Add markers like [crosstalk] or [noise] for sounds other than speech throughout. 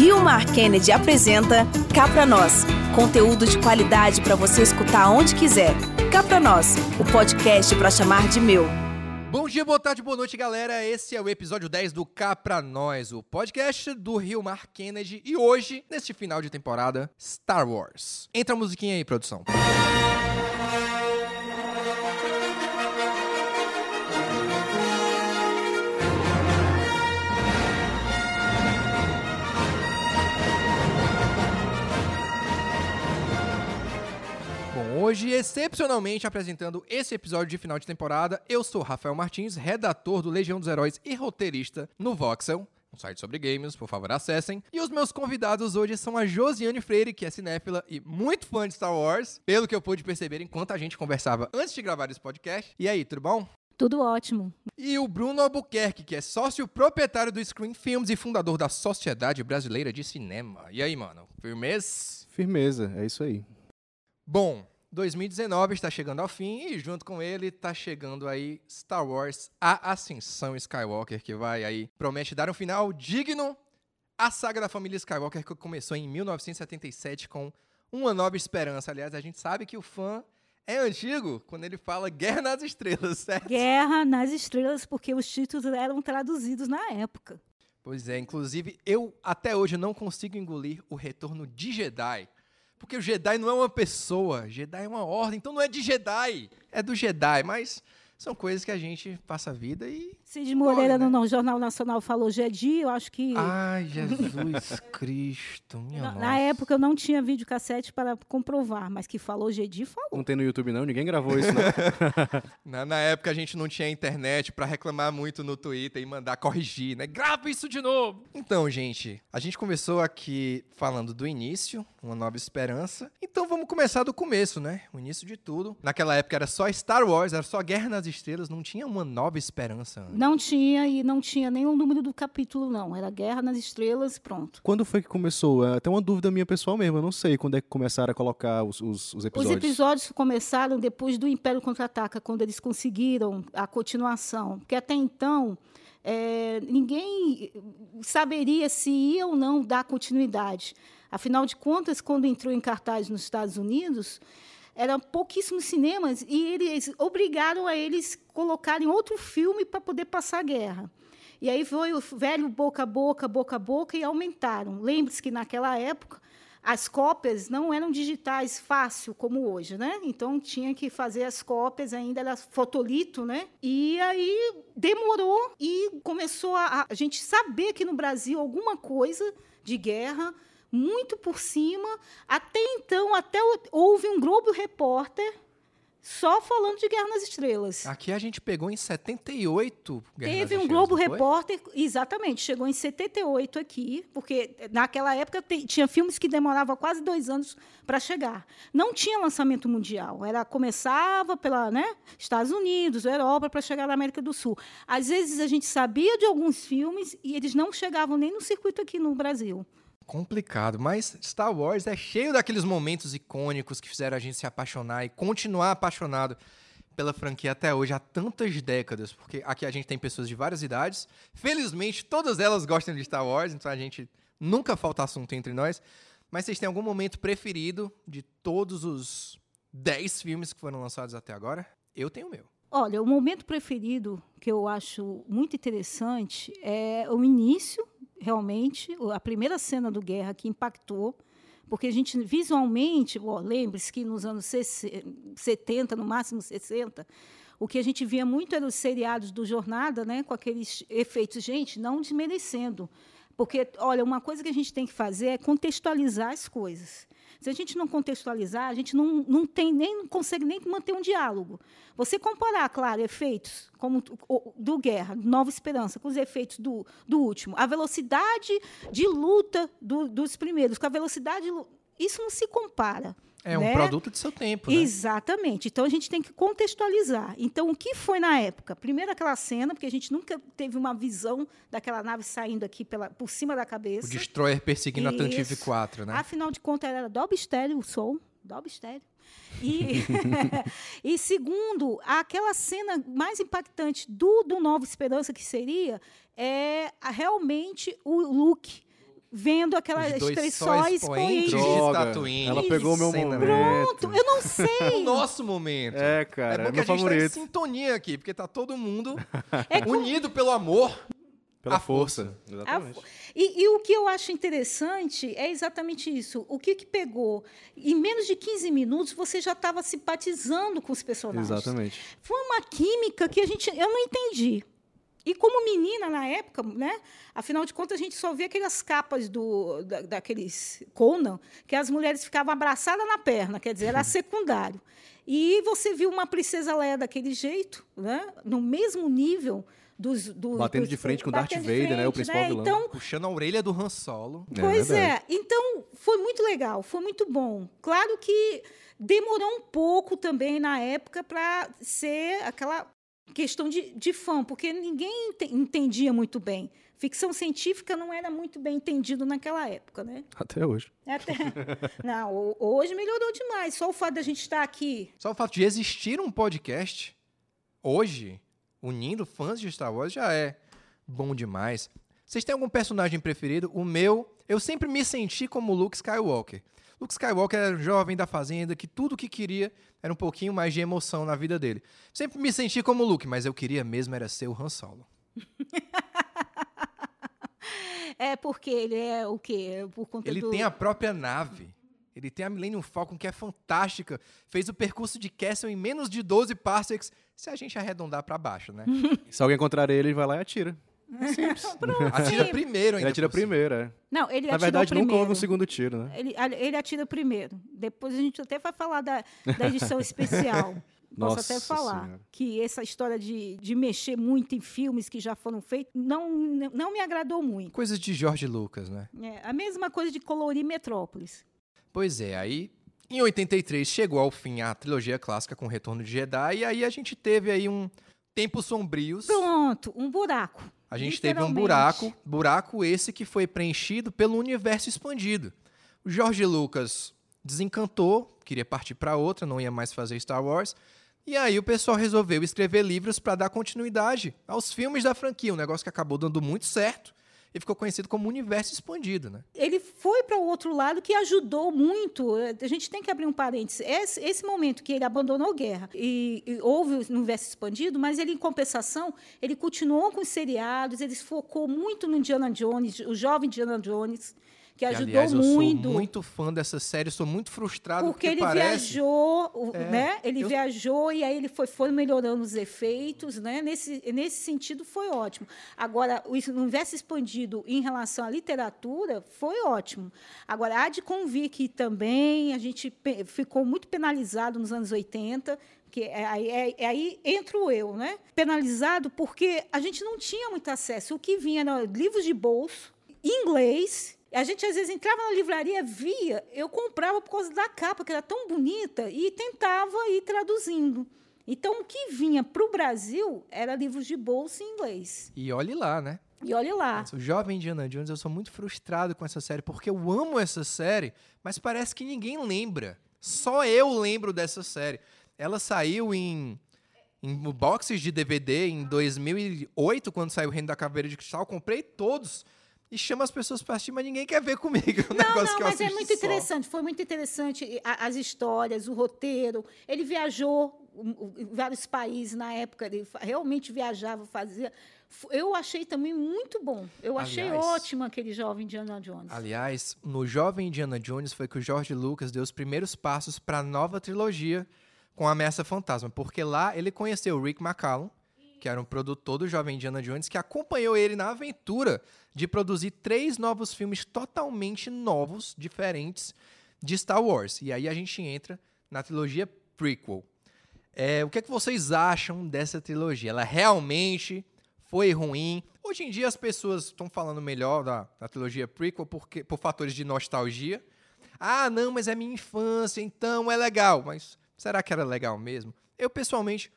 Rio Mar Kennedy apresenta Cá Pra Nós. Conteúdo de qualidade para você escutar onde quiser. Cá Pra Nós, o podcast para chamar de meu. Bom dia, boa tarde, boa noite, galera. Esse é o episódio 10 do Cá Pra Nós, o podcast do Rio Mar Kennedy. E hoje, neste final de temporada, Star Wars. Entra a musiquinha aí, produção. Bom, hoje, excepcionalmente apresentando esse episódio de final de temporada, eu sou Rafael Martins, redator do Legião dos Heróis e roteirista no Voxel, um site sobre games, por favor acessem. E os meus convidados hoje são a Josiane Freire, que é cinéfila e muito fã de Star Wars, pelo que eu pude perceber enquanto a gente conversava antes de gravar esse podcast. E aí, tudo bom? Tudo ótimo. E o Bruno Albuquerque, que é sócio proprietário do Screen Films e fundador da Sociedade Brasileira de Cinema. E aí, mano? Firmeza? Firmeza, é isso aí. Bom, 2019 está chegando ao fim e junto com ele está chegando aí Star Wars A Ascensão Skywalker, que vai aí promete dar um final digno à saga da família Skywalker que começou em 1977 com Uma Nova Esperança. Aliás, a gente sabe que o fã é antigo quando ele fala Guerra nas Estrelas, [laughs] certo? Guerra nas Estrelas, porque os títulos eram traduzidos na época. Pois é, inclusive eu até hoje não consigo engolir o retorno de Jedi. Porque o Jedi não é uma pessoa, Jedi é uma ordem, então não é de Jedi, é do Jedi, mas são coisas que a gente passa a vida e. Cid Moreira, né? no, no Jornal Nacional, falou Jedi, eu acho que. Ai, Jesus [laughs] Cristo, minha na, nossa. na época eu não tinha videocassete para comprovar, mas que falou Jedi, falou. Não tem no YouTube não, ninguém gravou isso não. [laughs] Na, na época a gente não tinha internet pra reclamar muito no Twitter e mandar corrigir, né? Grava isso de novo! Então, gente, a gente começou aqui falando do início, uma nova esperança. Então vamos começar do começo, né? O início de tudo. Naquela época era só Star Wars, era só Guerra nas Estrelas, não tinha uma nova esperança. antes. Não tinha e não tinha nenhum número do capítulo, não. Era Guerra nas Estrelas, pronto. Quando foi que começou? É até uma dúvida minha pessoal mesmo, eu não sei quando é que começaram a colocar os, os, os Os episódios. episódios começaram depois do Império Contra-Ataca, quando eles conseguiram a continuação. Porque até então, eh, ninguém saberia se ia ou não dar continuidade. Afinal de contas, quando entrou em cartaz nos Estados Unidos, eram pouquíssimos cinemas e eles obrigaram a eles colocarem outro filme para poder passar a guerra. E aí foi o velho boca a boca, boca a boca e aumentaram. Lembre-se que naquela época as cópias não eram digitais fácil como hoje, né? Então tinha que fazer as cópias, ainda era fotolito, né? E aí demorou e começou a, a gente saber que no Brasil alguma coisa de guerra muito por cima. Até então, até houve um Globo Repórter só falando de Guerra nas Estrelas. Aqui a gente pegou em 78 Guerra Teve nas um Estrelas, Globo? Repórter, exatamente, chegou em 78 aqui, porque naquela época tinha filmes que demoravam quase dois anos para chegar. Não tinha lançamento mundial, era começava pela né, Estados Unidos, Europa, para chegar na América do Sul. Às vezes a gente sabia de alguns filmes e eles não chegavam nem no circuito aqui no Brasil. Complicado, mas Star Wars é cheio daqueles momentos icônicos que fizeram a gente se apaixonar e continuar apaixonado pela franquia até hoje, há tantas décadas, porque aqui a gente tem pessoas de várias idades. Felizmente, todas elas gostam de Star Wars, então a gente nunca falta assunto entre nós. Mas vocês têm algum momento preferido de todos os 10 filmes que foram lançados até agora? Eu tenho o meu. Olha, o momento preferido que eu acho muito interessante é o início, realmente, a primeira cena do Guerra que impactou, porque a gente visualmente, lembre-se que nos anos 60, 70, no máximo 60, o que a gente via muito eram os seriados do Jornada, né, com aqueles efeitos, gente, não desmerecendo, porque, olha, uma coisa que a gente tem que fazer é contextualizar as coisas. Se a gente não contextualizar, a gente não, não tem nem não consegue nem manter um diálogo. Você comparar, claro, efeitos como do Guerra, Nova Esperança, com os efeitos do, do último, a velocidade de luta do- dos primeiros, com a velocidade. de Isso não se compara. É um né? produto de seu tempo, né? Exatamente. Então a gente tem que contextualizar. Então o que foi na época? Primeiro aquela cena, porque a gente nunca teve uma visão daquela nave saindo aqui pela, por cima da cabeça. O Destroyer perseguindo a Tantive Isso. 4, né? Afinal de contas, era Dolby Stereo o som. Dolby Stereo. E, [laughs] e segundo, aquela cena mais impactante do, do Nova Esperança, que seria é realmente o look vendo aquelas três só só expoentes expoentes. de Droga, ela pegou o meu Cena, momento. Pronto, eu não [laughs] O sei. nosso momento. É, cara, é é, bom que meu a gente favorito. tá em sintonia aqui, porque tá todo mundo [laughs] É com- unido pelo amor. Pela a força. força. Exatamente. A- E, e o que eu acho interessante é exatamente isso. O que, que pegou? Em menos de 15 minutos, você já estava simpatizando com os personagens. Exatamente. Foi uma química que a gente, eu não entendi. E como menina na época, né? Afinal de contas, a gente só via aquelas capas do, da, daqueles Conan, que as mulheres ficavam abraçadas na perna, quer dizer, era [laughs] secundário. E você viu uma princesa Leia daquele jeito, né? no mesmo nível dos. dos Batendo dos- de frente com Darth batendo de Vader, né, o frente, principal vilão. Então, Puxando a orelha do Han Solo. É pois verdade. é. Então, foi muito legal, foi muito bom. Claro que demorou um pouco também na época para ser aquela questão de, de fã, porque ninguém ente- entendia muito bem. Ficção científica não era muito bem entendido naquela época, né? Até hoje. Até... [laughs] não, ho- hoje melhorou demais. Só o fato da gente estar aqui. Só o fato de existir um podcast hoje, unindo fãs de Star Wars, já é bom demais. Vocês têm algum personagem preferido? O meu, eu sempre me senti como Luke Skywalker. Luke Skywalker era um jovem da fazenda que tudo que queria era um pouquinho mais de emoção na vida dele. Sempre me senti como Luke, mas eu queria mesmo era ser o Han Solo. [laughs] É porque ele é o quê? Por conta Ele do... tem a própria nave. Ele tem a Millennium Falcon, que é fantástica. Fez o percurso de Castle em menos de 12 parsecs, se a gente arredondar pra baixo, né? [laughs] Se alguém encontrar ele, ele vai lá e atira. Atira primeiro ainda. Ele atira primeiro, é. Não, ele Na verdade, nunca primeiro. houve um segundo tiro, né? Ele, ele atira primeiro. Depois a gente até vai falar da, da edição [laughs] especial. Posso Nossa até falar Senhora. que essa história de, de mexer muito em filmes que já foram feitos não, não me agradou muito. Coisas de George Lucas, né? É, a mesma coisa de colorir Metrópolis. Pois é, aí em 83 chegou ao fim a trilogia clássica com o Retorno de Jedi, e aí a gente teve aí um Tempos Sombrios. Pronto, um buraco. A gente teve um buraco, buraco esse que foi preenchido pelo universo expandido. O George Lucas desencantou, queria partir para outra, não ia mais fazer Star Wars. E aí o pessoal resolveu escrever livros para dar continuidade aos filmes da franquia, um negócio que acabou dando muito certo e ficou conhecido como universo expandido, né? Ele foi para o outro lado que ajudou muito. É, A gente tem que abrir um parênteses. Esse, esse momento que ele abandonou a guerra e, e houve o universo expandido, mas ele, em compensação, ele continuou com os seriados, ele focou muito no Indiana Jones, o jovem Indiana Jones, que ajudou aliás, eu muito. sou muito fã dessa série, sou muito frustrado Porque ele parece... viajou, o- É, né? Ele eu- viajou e aí ele foi, foi melhorando os efeitos, né? Nesse, nesse sentido foi ótimo. Agora, o universo expandido em relação à literatura foi ótimo. Agora, há de convir que também a gente ficou muito penalizado nos anos 80, que é, aí, é- é aí entro eu, né? Penalizado porque a gente não tinha muito acesso. O que vinha eram livros de bolso, inglês. A gente às vezes entrava na livraria, via, eu comprava por causa da capa, que era tão bonita, e tentava ir traduzindo. Então, o que vinha para o Brasil era livros de bolsa em inglês. E olhe lá, né? E olhe lá. O jovem Indiana Jones, eu sou muito frustrado com essa série, porque eu amo essa série, mas parece que ninguém lembra. Só eu lembro dessa série. Ela saiu em, em boxes de DVD em 2008, quando saiu o Reino da Caveira de Cristal. Eu comprei todos e chamo as pessoas para assistir, mas ninguém quer ver [laughs] comigo. Um Não, negócio não, que eu mas é muito só. interessante. Foi muito interessante as histórias, o roteiro. Ele viajou em vários países na época. Ele realmente viajava, fazia. Eu achei também muito bom. Eu achei Aliás- ótimo aquele jovem Indiana Jones. Aliás, no Jovem Indiana Jones foi que o George Lucas deu os primeiros passos para a nova trilogia com a Ameaça Fantasma, porque lá ele conheceu o Rick McCallum, que era um produtor do Jovem Indiana Jones, que acompanhou ele na aventura de produzir três novos filmes totalmente novos, diferentes de Star Wars. E aí a gente entra na trilogia prequel. É, o que, é que vocês acham dessa trilogia? Ela realmente foi ruim? Hoje em dia as pessoas estão falando melhor da, da trilogia prequel porque, por fatores de nostalgia. Ah, não, mas é minha infância, então é legal. Mas será que era legal mesmo? Eu, pessoalmente,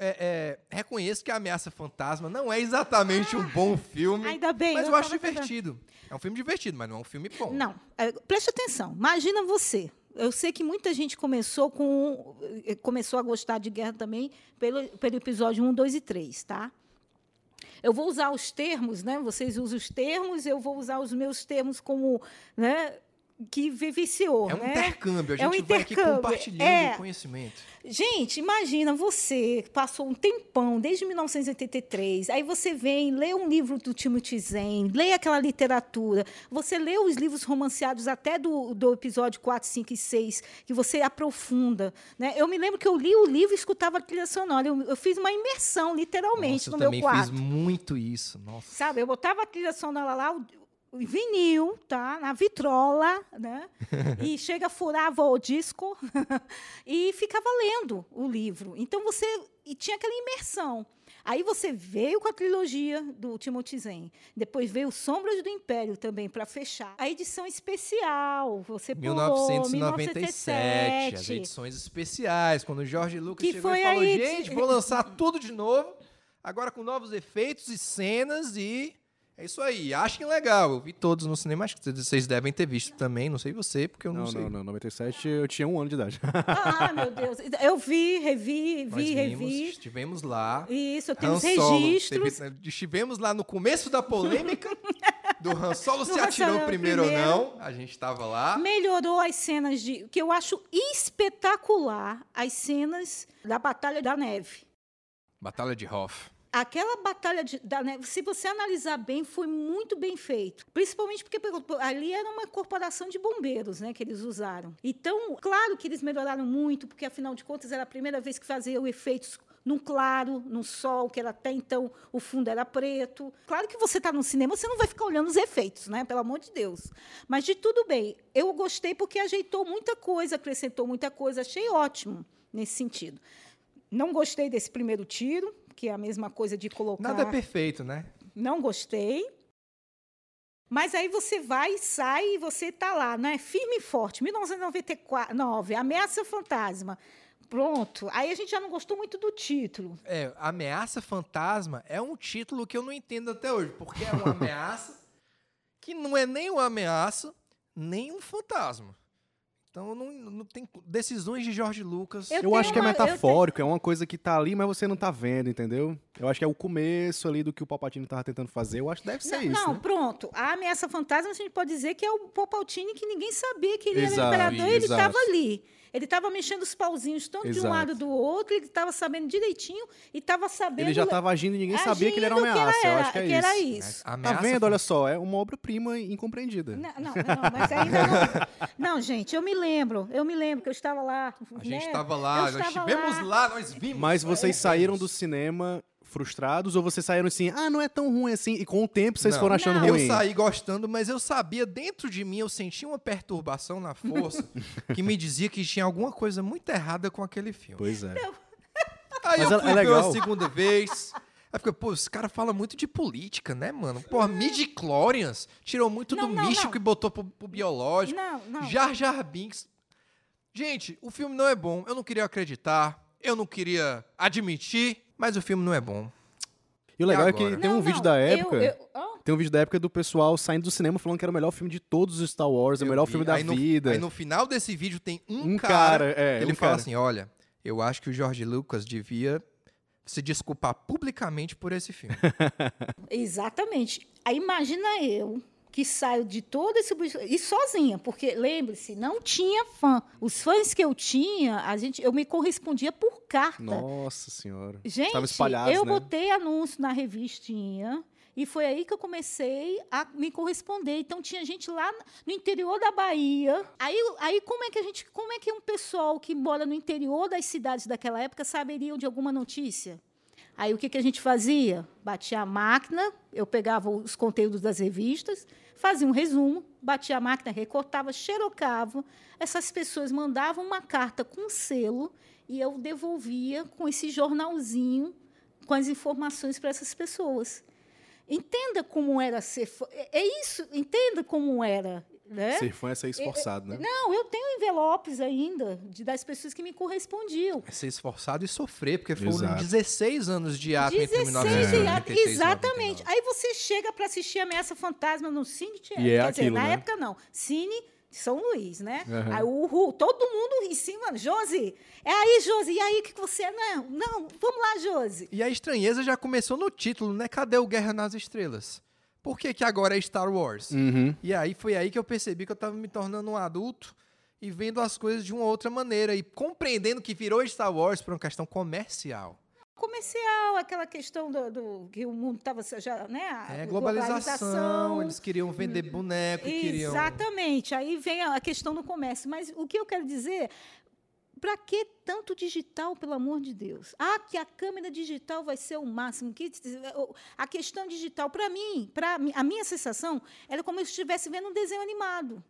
é, é, reconheço que a Ameaça Fantasma não é exatamente um bom filme. Ainda bem, Mas eu eu, acho divertido. É um filme divertido, mas não é um filme bom. Não, é, preste atenção. Imagina você. Eu sei que muita gente começou com eh, começou a gostar de guerra também pelo, pelo episódio 1, 2 e 3, tá? eu vou usar os termos, né? Vocês usam os termos, eu vou usar os meus termos como, né? Que viviciou. É um né? intercâmbio, a gente É um vai aqui intercâmbio, compartilhando é. conhecimento. Gente, imagina você passou um tempão desde 1983, aí você vem, lê um livro do Timothy Zen, lê aquela literatura, você lê os livros romanceados até do, do episódio 4, 5 e 6, que você aprofunda. Né? Eu me lembro que eu li o livro e escutava a trilha sonora. Eu, eu fiz uma imersão, literalmente, Nossa, eu no meu também quarto. fiz muito isso. Nossa. Sabe, eu botava a trilha sonora lá, o vinil, tá? Na vitrola, né? [laughs] e chega, furava o disco [laughs] e ficava lendo o livro. Então você e tinha aquela imersão. Aí você veio com a trilogia do Timothy Zen. Depois veio Sombras do Império também para fechar. A edição especial, você pulou 1997, as 1997. edições especiais, quando o Jorge Lucas Que chegou e falou, gente, vou lançar tudo de novo, agora com novos efeitos e cenas e... É isso aí, achem legal. Eu vi todos no cinema, acho que vocês devem ter visto também, não sei você, porque eu não, Não, sei. não, não. 97 eu tinha um ano de idade. Ah, meu Deus. Eu vi, revi, Nós vi, vimos, revi. estivemos lá. Isso, eu tenho Han os Solo, registros. teve- estivemos lá no começo da polêmica [laughs] do Han Solo se Han atirou primeiro, primeiro. ou não. A gente estava lá. melhorou as cenas de que eu acho espetacular as cenas da batalha da neve Batalha de Hoth. Aquela batalha de- da neve se você analisar bem foi muito bem feito principalmente porque ali era uma corporação de bombeiros né que eles usaram então claro que eles melhoraram muito porque afinal de contas era a primeira vez que faziam efeitos num claro, no sol, que era até então o fundo era preto. Claro que você está no cinema, você não vai ficar olhando os efeitos, né? Pelo amor de Deus. Mas de tudo bem. Eu gostei porque ajeitou muita coisa, acrescentou muita coisa, achei ótimo nesse sentido. Não gostei desse primeiro tiro, que é a mesma coisa de colocar. Nada é perfeito, né? Não gostei. Mas aí você vai e sai e você está lá, né? Firme e forte. 1999, Ameaça Fantasma. Pronto. Aí a gente já não gostou muito do título. É, Ameaça Fantasma é um título que eu não entendo até hoje, porque é uma [laughs] ameaça que não é nem uma ameaça, nem um fantasma. Então não, não tem decisões de Jorge Lucas. Eu Eu, tenho acho que é uma- tenho- metafórico, é uma coisa que tá ali, mas você não tá vendo, entendeu? Eu acho que é o começo ali do que o Palpatine tava tentando fazer. Eu acho que deve ser Não, isso, não, né? pronto. A ameaça fantasma, a gente pode dizer que é o Palpatine que ninguém sabia que ele Exato, era imperador e ele exato. estava ali. Ele estava mexendo os pauzinhos tanto de um Exato. lado do outro, ele estava sabendo direitinho e estava sabendo. Ele já tava agindo e ninguém sabia que ele era uma agindo ameaça. eu acho que é que era isso. isso. A Tá vendo? fan- Olha só, é uma obra-prima incompreendida. Não, não, não, mas ainda não. [laughs] Não, gente, eu me lembro. Eu me lembro que eu estava lá. A gente né? estava Eu lá, nós estava estivemos lá. lá. nós vimos. Mas vocês saíram do cinema frustrados ou vocês saíram assim, ah, não é tão ruim assim, e com o tempo vocês Não. foram achando Não. ruim? Eu saí gostando, mas eu sabia, dentro de mim, eu sentia uma perturbação na força [laughs] que me dizia que tinha alguma coisa muito errada com aquele filme. Pois é. Aí Mas eu é- fui é ver legal. a segunda vez. Aí fica, pô, esse cara fala muito de política, né, mano? Porra, midi-chlorians tirou muito Não, do não, místico não. e botou pro, pro biológico. Não, não. Jar Jar Binks. Gente, o filme não é bom. Eu não queria acreditar. Eu não queria admitir. Mas o filme não é bom. E o legal é que tem um Não, vídeo não, da eu- época. eu- Tem um vídeo da época do pessoal saindo do cinema falando que era o melhor filme de todos os Star Wars, é o melhor vi. filme da aí no, vida. Aí no final desse vídeo tem um, Um cara, cara, é, que ele um fala cara. assim, olha, eu acho que o George Lucas devia se desculpar publicamente por esse filme. [laughs] Exatamente. Aí imagina eu que saio de todo esse e sozinha, porque lembre-se, não tinha fã. Os fãs que eu tinha, a gente, eu me correspondia por carta. Nossa senhora. Gente, Tava espalhados, eu né? botei anúncio na revistinha e foi aí que eu comecei a me corresponder. Então tinha gente lá no interior da Bahia. Aí, aí como é que a gente, como é que um pessoal que mora no interior das cidades daquela época saberia de alguma notícia? Aí o que, que a gente fazia? Batia a máquina, eu pegava os conteúdos das revistas, fazia um resumo, batia a máquina, recortava, xerocava. Essas pessoas mandavam uma carta com selo e eu devolvia com esse jornalzinho com as informações para essas pessoas. Entenda como era ser. É é isso, entenda como era. Né? Ser fã é ser esforçado, né? Não, eu tenho envelopes ainda de, das pessoas que me correspondiam. É ser esforçado e sofrer, porque foram Exato. 16 anos de ato entre 16 1993 e e Exatamente. 99. Aí você chega para assistir Ameaça Fantasma no Cine. E é quer dizer, aquilo, na né? época não. Cine São Luís, né? Aham. Aí o Ru, todo mundo em cima, Josi, é aí, Josi, e aí, o que que você, não, não, vamos lá, Josi. E a estranheza já começou no título, né? Cadê o Guerra nas Estrelas? Por que, que agora é Star Wars? Uhum. E aí foi aí que eu percebi que eu tava me tornando um adulto e vendo as coisas de uma outra maneira e compreendendo que virou Star Wars por uma questão comercial. Comercial, aquela questão do, do- que o mundo estava já, né? a É globalização, eles queriam vender boneco e queriam. Exatamente. Aí vem a questão do comércio. Mas o que eu quero dizer, para que tanto digital, pelo amor de Deus? Ah, que a câmera digital vai ser o máximo. Que a questão digital, para mim, para a minha sensação, era como se eu estivesse vendo um desenho animado.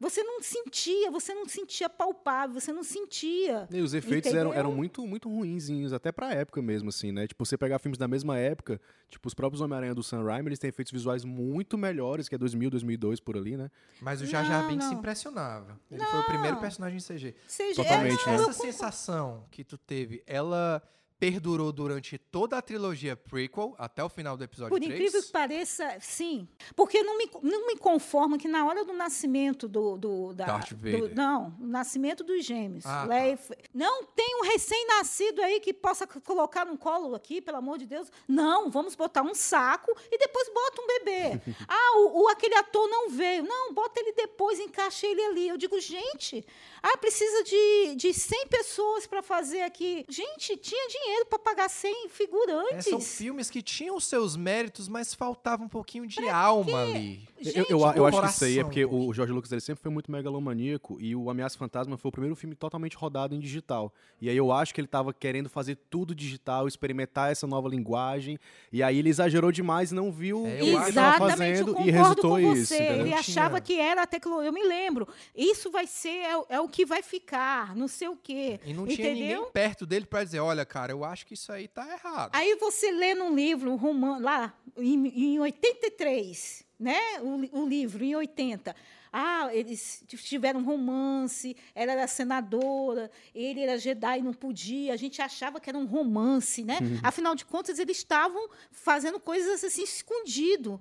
Você não sentia, você não sentia palpável, você não sentia. E os efeitos eram, Entendeu? eram muito, muito ruinzinhos, até pra época mesmo, assim, né? Tipo, você pegar filmes da mesma época, tipo, os próprios Homem-Aranha do Sam Raimi, eles têm efeitos visuais muito melhores, que é 2000, 2002, por ali, né? Mas o Jar Jar Não, Binks se não. impressionava. Ele foi o primeiro Não. personagem em CG. Seja, Totalmente, é, né? não, eu Essa sensação que tu teve, ela perdurou durante toda a trilogia prequel, até o final do episódio Por 3? incrível que pareça, sim. Porque não me, não me conforma que na hora do nascimento do. do da, Darth do- Vader. não, o nascimento dos gêmeos. Ah, tá. Leia F- Não tem um recém-nascido aí que possa colocar no colo aqui, pelo amor de Deus. Não, vamos botar um saco e depois bota um bebê. [laughs] ah, o, o- aquele ator não veio. Não, bota ele depois, encaixa ele ali. Eu digo, gente, ah, precisa de, de 100 pessoas para fazer aqui. Gente, tinha dinheiro para pagar 100 É, figurantes. são filmes que tinham seus méritos, mas faltava um pouquinho de alma ali. Eu- Gente, eu, eu acho que isso aí é porque o Jorge Lucas ele sempre foi muito megalomaníaco e o Ameaça Fantasma foi o primeiro filme totalmente rodado em digital. E aí eu acho que ele tava querendo fazer tudo digital, experimentar essa nova linguagem, e aí ele exagerou demais e não viu É, o eu que acho- ele tava Exatamente, fazendo eu e concordo resultou com isso. você. entendeu? Ele achava tinha. que era a tecnologia. Eu me lembro. Isso vai ser, é, o- é o que vai ficar, não sei o quê. E não tinha Entendeu? ninguém perto dele pra dizer, olha, cara, eu acho que isso aí tá errado. Aí você lê num livro, um romance, lá, em, em 83, né? O, o livro, em 80. Ah, eles tiveram romance, ela era senadora, ele era Jedi e não podia. A gente achava que era um romance, né? Uhum. Afinal de contas, eles estavam fazendo coisas assim, escondido.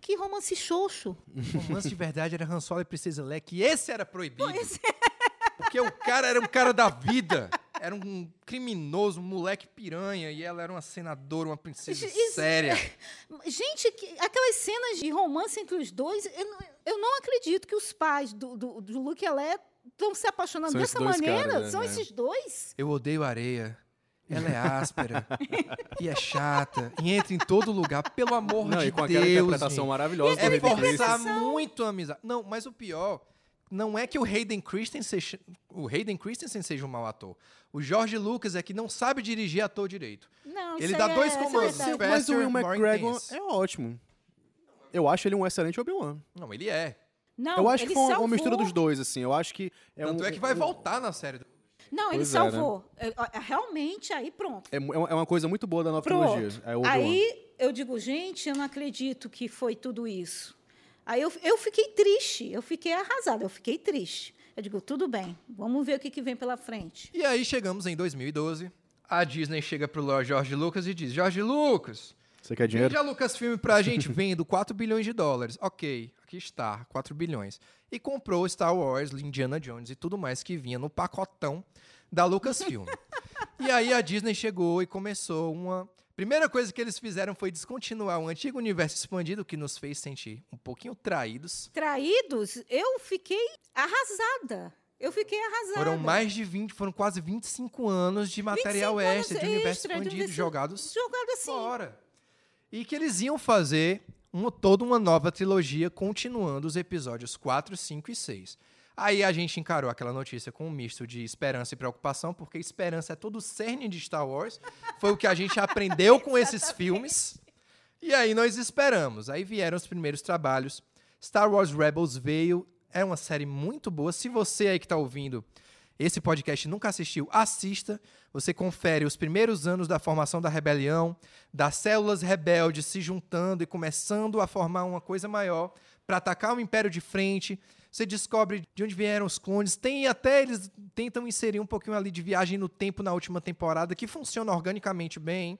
Que romance xoxo. O [laughs] romance de verdade era Han Solo e Princesa Leia, que esse era proibido. é. Porque o cara era um cara da vida. [laughs] Era um criminoso, um moleque piranha. E ela era uma senadora, uma princesa Isso- séria. [laughs] Gente, que- aquelas cenas de romance entre os dois, eu não, eu não acredito que os pais do, do, do Luke e Leia estão se apaixonando São dessa maneira. caras, né? São É. esses dois. Eu odeio areia. Ela é [laughs] áspera. e é chata. E entra em todo lugar. Pelo amor Não, de e com aquela Deus. interpretação gente. maravilhosa do É forçar muito a amizade. Não, mas o pior não é que o Hayden Christensen seja, o Hayden Christensen seja um mau ator. O George Lucas é que não sabe dirigir ator direito. Não, Ele dá dois é, é comandos. Faster, Mas o Will McGregor é ótimo. Eu acho ele um excelente Obi-Wan. Não, ele é. Não, Eu acho que foi uma, uma salvou. mistura dos dois, assim. Eu acho que é Tanto um, é que vai um- voltar na série. do- Não, ele Pois é, né? salvou. É, é, Realmente, aí pronto. É, mu- é uma coisa muito boa da nova Pronto. trilogia. É. Aí eu digo, gente, eu não acredito que foi tudo isso. Aí eu, eu fiquei triste, eu fiquei arrasada, eu fiquei triste. Eu digo, tudo bem, vamos ver o que, que vem pela frente. E aí chegamos em 2012. A Disney chega pro Lord George Lucas e diz: George Lucas, Você quer dinheiro? vende a Lucasfilm pra gente, [laughs] vendo 4 bilhões de dólares. Ok, aqui está, 4 bilhões. E comprou Star Wars, Indiana Jones e tudo mais que vinha no pacotão da Lucasfilm. [laughs] e aí a Disney chegou e começou uma. Primeira coisa que eles fizeram foi descontinuar o antigo universo expandido, que nos fez sentir um pouquinho traídos. Traídos, eu fiquei arrasada. Eu fiquei arrasada. Foram mais de 20, foram quase 25 anos de material 25 anos extra, de universo extra, de expandido, universo- jogados Jogado assim. fora. E que eles iam fazer uma, toda uma nova trilogia, continuando os episódios 4, 5 e 6. Aí a gente encarou aquela notícia com um misto de esperança e preocupação, porque esperança é todo o cerne de Star Wars. Foi o que a gente [laughs] aprendeu com esses filmes. E aí nós esperamos. Aí vieram os primeiros trabalhos. Star Wars Rebels veio. É uma série muito boa. Se você aí que está ouvindo esse podcast nunca assistiu, assista. Você confere os primeiros anos da formação da rebelião, das células rebeldes se juntando e começando a formar uma coisa maior para atacar o Império de frente. Você descobre de onde vieram os clones. Tem até eles tentam inserir um pouquinho ali de viagem no tempo na última temporada, que funciona organicamente bem.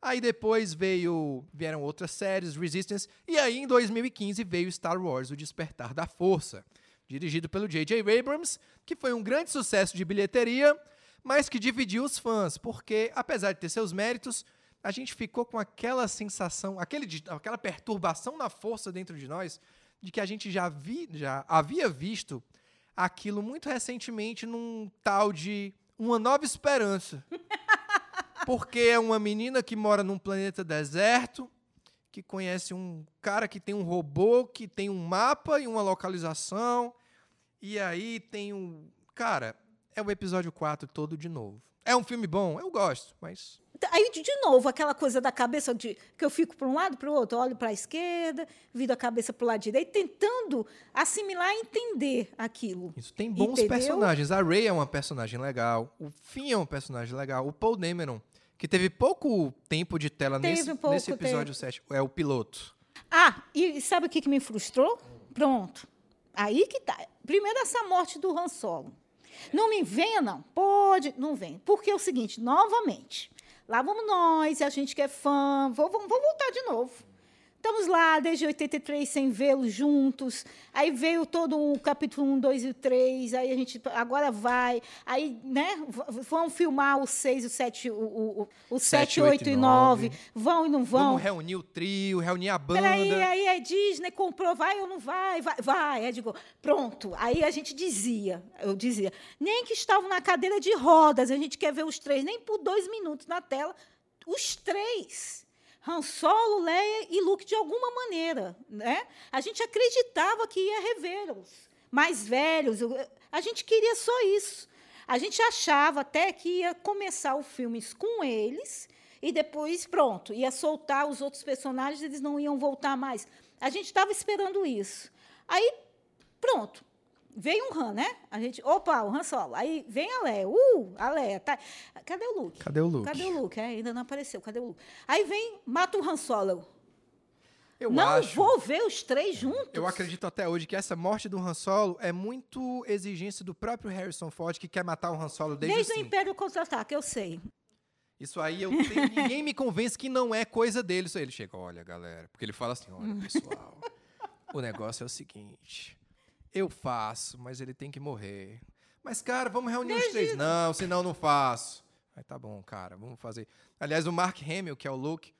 Aí depois veio vieram outras séries, Resistance, e aí em 2015 veio Star Wars: O Despertar da Força, dirigido pelo J.J. Abrams, que foi um grande sucesso de bilheteria, mas que dividiu os fãs, porque, apesar de ter seus méritos, a gente ficou com aquela sensação, aquele, aquela perturbação na força dentro de nós, de que a gente já, vi, já havia visto aquilo muito recentemente num tal de Uma Nova Esperança. [laughs] Porque é uma menina que mora num planeta deserto, que conhece um cara que tem um robô, que tem um mapa e uma localização. E aí tem um. Cara, é o episódio 4 todo de novo. É um filme bom? Eu gosto, mas. Aí, de novo, aquela coisa da cabeça de que eu fico para um lado para o outro, olho para a esquerda, viro a cabeça para o lado direito, tentando assimilar e entender aquilo. Isso tem bons Entendeu? personagens. A Ray é uma personagem legal, o Finn é um personagem legal, o Paul Dameron que teve pouco tempo de tela teve nesse, pouco, nesse episódio teve. 7. É o piloto. Ah, e sabe o que, que me frustrou? Pronto. Aí que tá. Primeiro, essa morte do Han Solo. Não me venha, não. Pode, não vem. Porque é o seguinte, novamente, lá vamos nós, a gente que é fã, vou, vou voltar de novo. Estamos lá desde 83 sem vê-los juntos. Aí veio todo o capítulo 1, 2 e 3. Aí a gente agora vai. Aí, né? Vão filmar o 6, o 7, o, o, o 7, 7 8, 8 e 9. 9. Vão e não vão. Vamos reunir o trio, reunir a banda. Peraí, aí a Disney comprou, vai ou não vai? Vai, vai. Aí digo, pronto. Aí a gente dizia, eu dizia, nem que estavam na cadeira de rodas, a gente quer ver os três, nem por dois minutos na tela. Os três. Han Solo, Leia e Luke de alguma maneira, né? A gente acreditava que ia revê-los, mais velhos. A gente queria só isso. A gente achava até que ia começar o filme com eles e depois pronto, ia soltar os outros personagens, eles não iam voltar mais. A gente estava esperando isso. Aí pronto, veio um Han, né? A gente, opa, o Han Solo. Aí vem a Leia. Uh, a Leia. Tá. Cadê o Luke? Cadê o Luke? Cadê o Luke? É, ainda não apareceu. Cadê o Luke? Aí vem, mata o Han Solo. Eu não acho, vou ver os três juntos. Eu acredito até hoje que essa morte do Han Solo é muito exigência do próprio Harrison Ford, que quer matar o Han Solo desde, desde o Império Contra-Ataque, eu sei. Isso aí, eu tenho, [laughs] ninguém me convence que não é coisa dele. Isso aí, ele chega, olha, galera, porque ele fala assim, olha, [laughs] pessoal, o negócio é o seguinte, eu faço, mas ele tem que morrer. Mas, cara, vamos reunir Imagina. os três. Não, senão não faço. Aí tá bom, cara, vamos fazer. Aliás, o Mark Hamill, que é o Luke,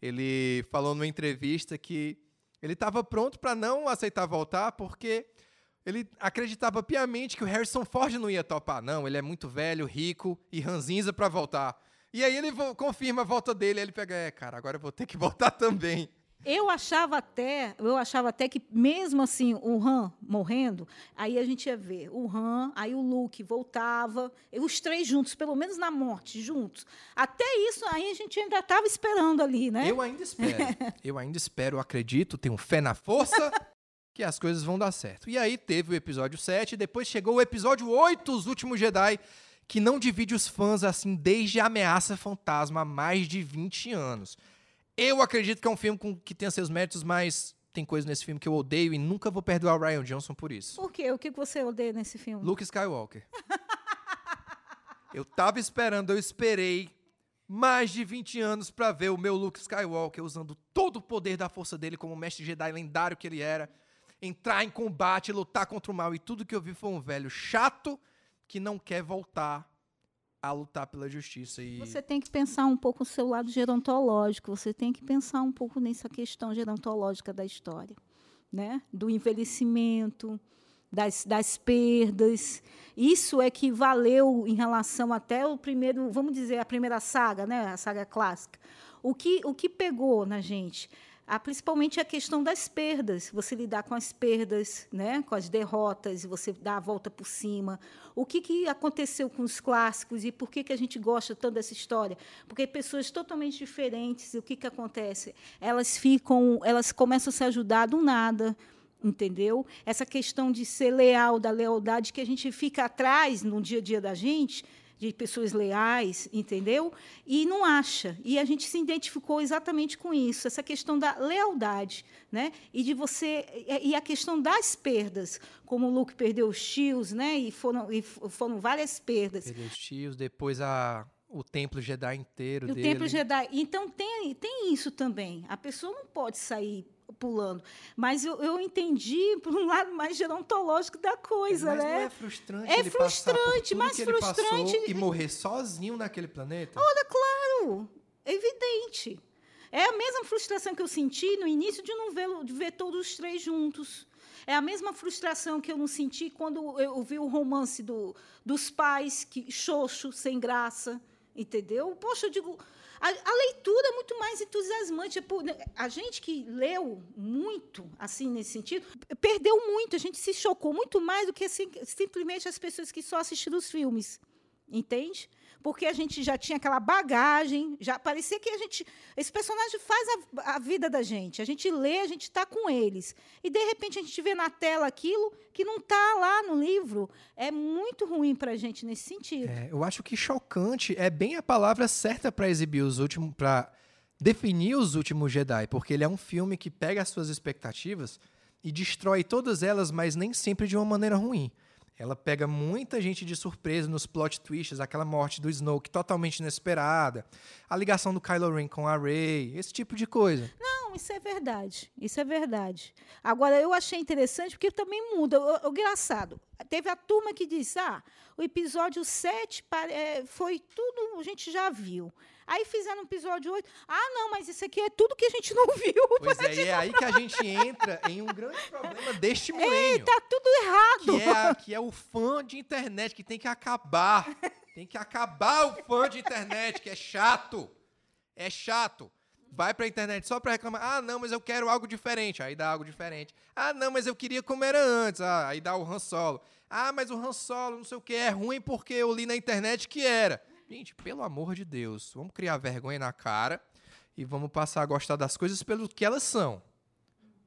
ele falou numa entrevista que ele estava pronto para não aceitar voltar porque ele acreditava piamente que o Harrison Ford não ia topar. Não, ele é muito velho, rico e ranzinza para voltar. E aí ele confirma a volta dele, aí ele pega, é, cara, agora eu vou ter que [laughs] voltar também. Eu achava até, eu achava até que mesmo assim o Han morrendo, aí a gente ia ver o Han, aí o Luke voltava, os três juntos, pelo menos na morte, juntos. Até isso aí a gente ainda estava esperando ali, né? Eu ainda espero. [laughs] eu ainda espero, acredito, tenho fé na força que as coisas vão dar certo. E aí teve o episódio 7, depois chegou o episódio 8, Os Últimos Jedi, que não divide os fãs assim desde a Ameaça Fantasma há mais de 20 anos. Eu acredito que é um filme com, que tem seus méritos, mas tem coisas nesse filme que eu odeio e nunca vou perdoar o Ryan Johnson por isso. Por quê? O que você odeia nesse filme? Luke Skywalker. [laughs] eu tava esperando, eu esperei mais de 20 anos para ver o meu Luke Skywalker usando todo o poder da força dele como mestre Jedi lendário que ele era, entrar em combate, lutar contra o mal e tudo que eu vi foi um velho chato que não quer voltar a lutar pela justiça. E... Você tem que pensar um pouco o seu lado gerontológico, você tem que pensar um pouco nessa questão gerontológica da história, né? do envelhecimento, das, das perdas. Isso é que valeu em relação até o primeiro, vamos dizer, a primeira saga, né? a saga clássica. O que, o que pegou na gente? Ah, principalmente a questão das perdas, você lidar com as perdas, né, com as derrotas, você dar a volta por cima. O que, que aconteceu com os clássicos e por que, que a gente gosta tanto dessa história? Porque pessoas totalmente diferentes, o que, que acontece? Elas ficam, elas começam a se ajudar do nada, entendeu? Essa questão de ser leal, da lealdade que a gente fica atrás no dia a dia da gente, de pessoas leais, entendeu? E não acha. E a gente se identificou exatamente com isso, essa questão da lealdade, né? E de você e a questão das perdas, como o Luke perdeu os tios, né? E foram e foram várias perdas. Perdeu os tios, depois a o templo Jedi inteiro o dele. templo Jedi. Então tem tem isso também. A pessoa não pode sair pulando. Mas eu, eu entendi por um lado mais gerontológico da coisa, Mas né? não é frustrante É frustrante, passou frustrante. e morrer sozinho naquele planeta? Claro, evidente. É a mesma frustração que eu senti no início de não ver, de ver todos os três juntos. É a mesma frustração que eu não senti quando eu vi o romance do, dos pais, que xoxo, sem graça, entendeu? Poxa, eu digo, a, a leitura é muito mais entusiasmante. É por- a gente que leu muito, assim, nesse sentido, perdeu muito. A gente se chocou muito mais do que sim- simplesmente as pessoas que só assistiram os filmes. Entende? Porque a gente já tinha aquela bagagem, já parecia que a gente. Esse personagem faz a, a vida da gente. A gente lê, a gente está com eles. E, de repente, a gente vê na tela aquilo que não está lá no livro. É muito ruim para a gente nesse sentido. É, eu acho que chocante é bem a palavra certa para exibir os últimos, para definir os últimos Jedi, porque ele é um filme que pega as suas expectativas e destrói todas elas, mas nem sempre de uma maneira ruim. Ela pega muita gente de surpresa nos plot twists, aquela morte do Snoke totalmente inesperada, a ligação do Kylo Ren com a Rey, esse tipo de coisa. Não, isso é verdade. Isso é verdade. Agora, eu achei interessante porque também muda. O, engraçado, teve a turma que disse: ah, o episódio 7 pare- é, foi tudo, a gente já viu. Aí fizeram o episódio 8. Ah, não, mas isso aqui é tudo que a gente não [laughs] viu. Pois é, e é aí que a gente entra em um grande problema deste milênio. Tá tudo errado. que é, que é o fã de internet, que tem que acabar. Tem que acabar o fã de internet, que é chato. É chato. Vai pra internet só pra reclamar. Ah, não, mas eu quero algo diferente. Aí dá algo diferente. Ah, não, mas eu queria como era antes. Ah, aí dá o Han Solo. Ah, mas o Han Solo, não sei o que, é ruim porque eu li na internet que era. Gente, pelo amor de Deus, vamos criar vergonha na cara e vamos passar a gostar das coisas pelo que elas são.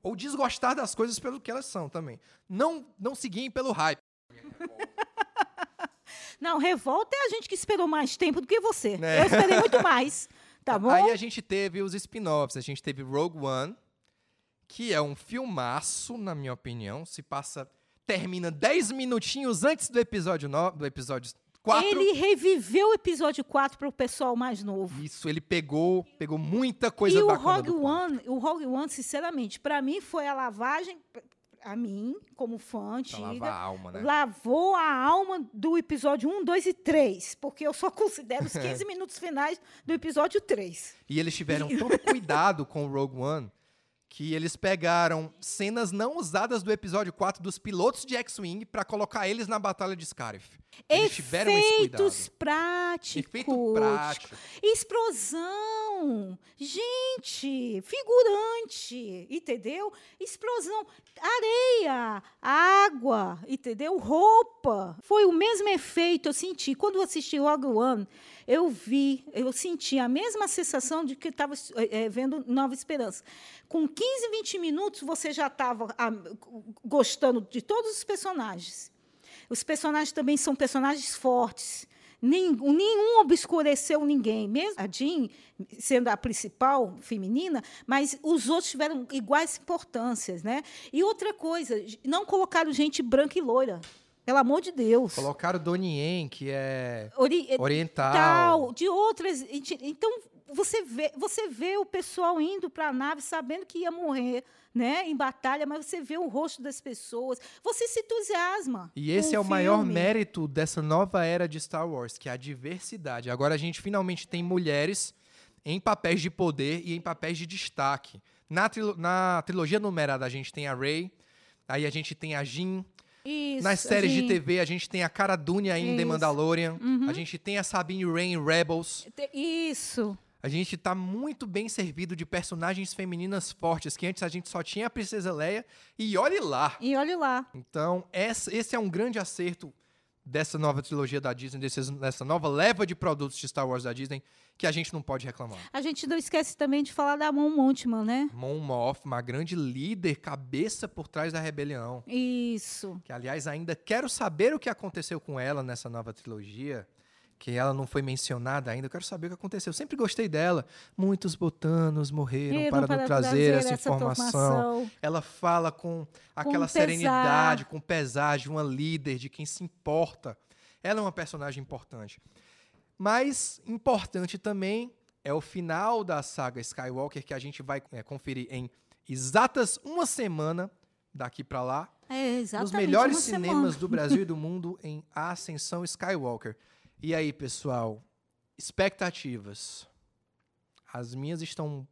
Ou desgostar das coisas pelo que elas são também. Não, não seguirem pelo hype. [laughs] Não, revolta é a gente que esperou mais tempo do que você. É. Eu esperei muito mais. [laughs] Tá bom? Aí a gente teve os spin-offs. A gente teve Rogue One, que é um filmaço, na minha opinião. Se passa. Termina 10 minutinhos antes do episódio, no, do episódio 4. Ele reviveu o episódio 4 para o pessoal mais novo. Isso, ele pegou, pegou muita coisa e o bacana Rogue do quatro. One, o Rogue One, sinceramente, para mim foi a lavagem, a mim, como fã antiga, a alma, né? lavou a alma do episódio 1, 2 e 3, porque eu só considero os [laughs] 15 minutos finais do episódio 3. E eles tiveram tanto cuidado com o Rogue One que eles pegaram cenas não usadas do episódio 4 dos pilotos de X-Wing pra colocar eles na batalha de Scarif. Eles tiveram esse cuidado. Efeitos práticos. Efeito prático. Explosão. Gente, figurante, entendeu? Explosão. Areia, água, entendeu? Roupa. Foi o mesmo efeito eu senti. Quando eu assisti Rogue One, eu vi, eu senti a mesma sensação de que estava vendo Nova Esperança. Com 15, 20 minutos, você já estava gostando de todos os personagens. Os personagens também são personagens fortes. Nenhum, nenhum obscureceu ninguém, mesmo a Jean sendo a principal feminina, mas os outros tiveram iguais importâncias, né? E outra coisa, não colocaram gente branca e loira. Pelo amor de Deus. Colocaram Donnie Yen, que é Ori oriental. tal, de outras. Então, você vê, você vê o pessoal indo para a nave sabendo que ia morrer né, em batalha, mas você vê o rosto das pessoas, você se entusiasma. E esse é o maior filme. mérito dessa nova era de Star Wars, que é a diversidade. Agora a gente finalmente tem mulheres em papéis de poder e em papéis de destaque. Na, trilo- na trilogia numerada a gente tem a Rey, aí a gente tem a Jean. Isso, Nas séries de TV a gente tem a Cara Dune ainda em Isso. Mandalorian. Uhum. A gente tem a Sabine Wren em Rebels. Isso. A gente tá muito bem servido de personagens femininas fortes, que antes a gente só tinha a Princesa Leia. E olhe lá! E olhe lá. Então, esse é um grande acerto dessa nova trilogia da Disney, desses- dessa nova leva de produtos de Star Wars da Disney, que a gente não pode reclamar. A gente não esquece também de falar da Mon Montman, né? Mon Moth, uma grande líder, cabeça por trás da rebelião. Isso. Que, aliás, ainda quero saber o que aconteceu com ela nessa nova trilogia, que ela não foi mencionada ainda. Eu quero saber o que aconteceu. Eu sempre gostei dela. Muitos botanos morreram Viram para, não trazer essa informação. Ela fala com aquela pesar. serenidade, com pesar de uma líder, de quem se importa. Ela é uma personagem importante. Mas importante também é o final da saga Skywalker, que a gente vai é, conferir em exatas uma semana daqui pra lá, É, exatamente. nos melhores cinemas semana. do Brasil e do [laughs] mundo em Ascensão Skywalker. E aí, pessoal, expectativas. As minhas estão.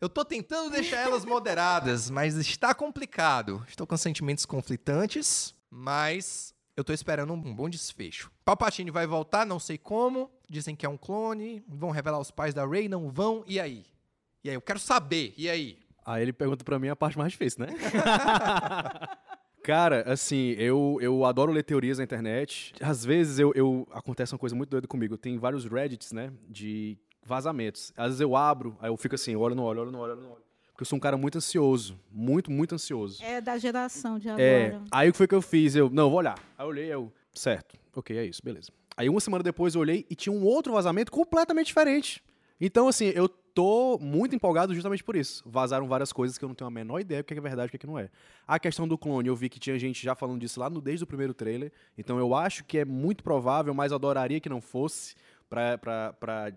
Eu tô tentando deixar elas moderadas, [laughs] mas está complicado. Estou com sentimentos conflitantes, mas eu tô esperando um bom desfecho. Palpatine vai voltar, não sei como. Dizem que é um clone. Vão revelar os pais da Rey, não vão. E aí? E aí, eu quero saber. E aí? Aí ele pergunta pra mim a parte mais difícil, né? [laughs] Cara, assim, eu, eu adoro ler teorias na internet. Às vezes eu, eu acontece uma coisa muito doida comigo. Tem vários Reddits, né? De vazamentos. Às vezes eu abro, aí eu fico assim, olho no olho, olho no olho, olho no olho. Porque eu sou um cara muito ansioso. Muito, muito ansioso. É da geração de É, agora. aí o que foi que eu fiz? Eu, não, vou olhar. Aí eu olhei, eu, certo, ok, é isso, beleza. Aí uma semana depois eu olhei e tinha um outro vazamento completamente diferente. Então, assim, eu tô muito empolgado justamente por isso. Vazaram várias coisas que eu não tenho a menor ideia do que é verdade e o que, é que não é. A questão do clone, eu vi que tinha gente já falando disso lá no, desde o primeiro trailer. Então eu acho que é muito provável, mas adoraria que não fosse pra, pra, pra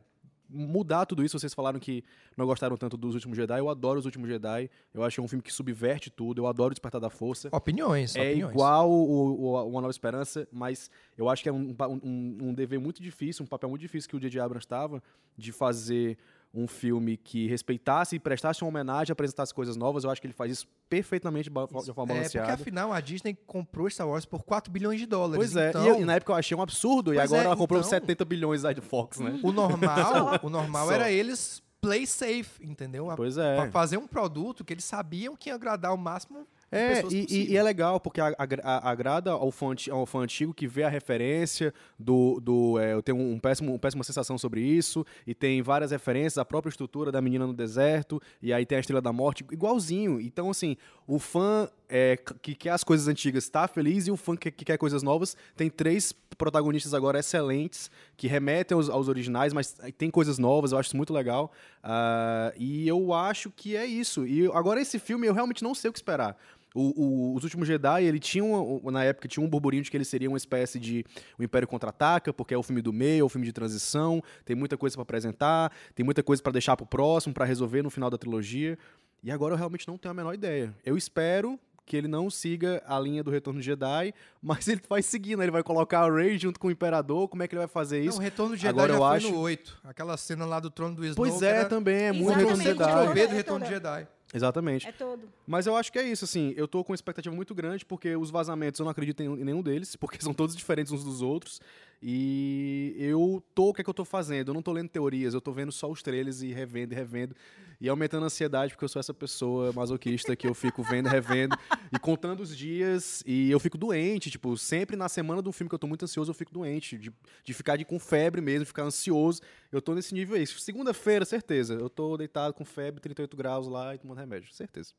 mudar tudo isso. Vocês falaram que não gostaram tanto dos Últimos Jedi. Eu adoro os Últimos Jedi. Eu acho que é um filme que subverte tudo. Eu adoro Despertar da Força. Opiniões, É opiniões. igual o, o, Uma Nova Esperança, mas eu acho que é um, um, um dever muito difícil, um papel muito difícil que o J.J. Abrams estava, de fazer um filme que respeitasse e prestasse uma homenagem, apresentasse coisas novas. Eu acho que ele faz isso perfeitamente de uma forma É, porque balanceada. afinal a Disney comprou Star Wars por 4 bilhões de dólares. Pois é, então, e, eu- e na época eu achei um absurdo, e Pois agora é, ela comprou então- 70 bilhões do Fox, né? o normal, [laughs] o normal era eles play safe, entendeu? A- Pois é. Pra fazer um produto que eles sabiam que ia agradar o máximo É, pessoas e, e- possível. e é legal, porque agrada ao fã, ao fã antigo que vê a referência do. do é, eu tenho um péssimo, uma péssima sensação sobre isso, e tem várias referências, a própria estrutura da menina no deserto, e aí tem a Estrela da Morte, igualzinho. Então, assim, o fã é, que quer as coisas antigas tá feliz, e o fã que, que quer coisas novas tem três protagonistas agora excelentes, que remetem aos, aos originais, mas tem coisas novas, eu acho isso muito legal. Ah, e eu acho que é isso. E agora esse filme eu realmente não sei o que esperar. O- o- os últimos Jedi, ele tinha um- na época tinha um burburinho de que ele seria uma espécie de o Império contra-ataca, porque é o filme do meio, é o filme de transição, tem muita coisa pra apresentar, tem muita coisa pra deixar pro próximo, pra resolver no final da trilogia. E agora eu realmente não tenho a menor ideia. Eu espero que ele não siga a linha do Retorno de Jedi, [laughs] mas ele vai seguir, né? Ele vai colocar a Rey junto com o Imperador, como é que ele vai fazer Não, isso? o Retorno de Jedi Agora já eu foi acho- no 8. Aquela cena lá do trono do Snow. Pois é, era também, é muito Retorno de Jedi. Do Retorno de. Jedi. Exatamente. É todo. Mas eu acho que é isso, assim, eu tô com uma expectativa muito grande, porque os vazamentos eu não acredito em, nenhum deles, [laughs] porque são todos diferentes uns dos outros. E eu tô, o que é que eu tô fazendo? Eu não tô lendo teorias, eu tô vendo só os trailers e revendo e revendo. E aumentando a ansiedade, porque eu sou essa pessoa masoquista que eu fico vendo revendo e contando os dias. E eu fico doente, tipo, sempre na semana um filme que eu tô muito ansioso, eu fico doente. De, de ficar de, com febre mesmo, ficar ansioso. Eu tô nesse nível aí. Segunda-feira, certeza. Eu tô deitado com febre, 38 graus lá e tomando remédio, certeza.